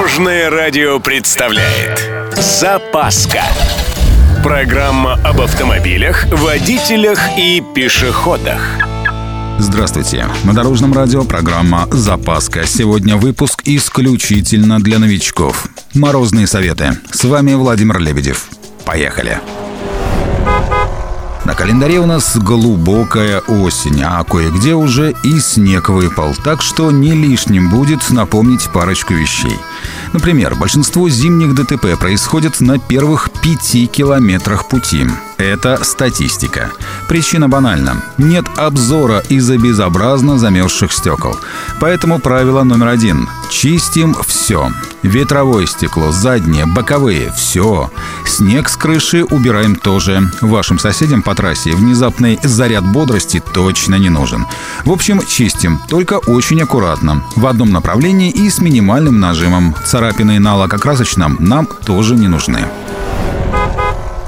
Дорожное радио представляет Запаска Программа об автомобилях, водителях и пешеходах Здравствуйте. На Дорожном радио программа «Запаска». Сегодня выпуск исключительно для новичков. Морозные советы. С вами Владимир Лебедев. Поехали. На календаре у нас глубокая осень, а кое-где уже и снег выпал, так что не лишним будет напомнить парочку вещей. Например, большинство зимних ДТП происходит на первых пяти километрах пути. Это статистика. Причина банальна. Нет обзора из-за безобразно замерзших стекол. Поэтому правило номер один. Чистим все. Ветровое стекло, заднее, боковые – все. Снег с крыши убираем тоже. Вашим соседям по трассе внезапный заряд бодрости точно не нужен. В общем, чистим, только очень аккуратно. В одном направлении и с минимальным нажимом. Царапины на лакокрасочном нам тоже не нужны.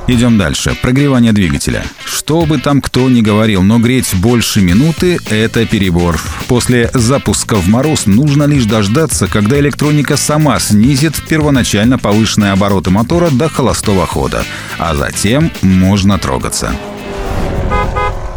Идем дальше. Прогревание двигателя. Что бы там кто ни говорил, но греть больше минуты – это перебор. После запуска в мороз нужно лишь дождаться, когда электроника сама снизит первоначально повышенные обороты мотора до холостого хода. А затем можно трогаться.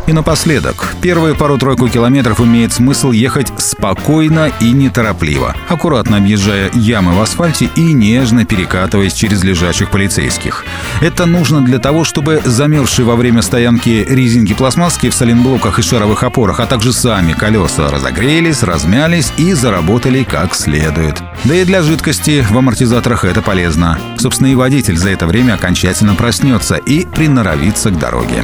И напоследок, первые пару-тройку километров имеет смысл ехать спокойно и неторопливо, аккуратно объезжая ямы в асфальте и нежно перекатываясь через лежачих полицейских. Это нужно для того, чтобы замерзшие во время стоянки резинки пластмасски в соленблоках и шаровых опорах, а также сами колеса разогрелись, размялись и заработали как следует. Да и для жидкости в амортизаторах это полезно. Собственно, и водитель за это время окончательно проснется и приноровится к дороге.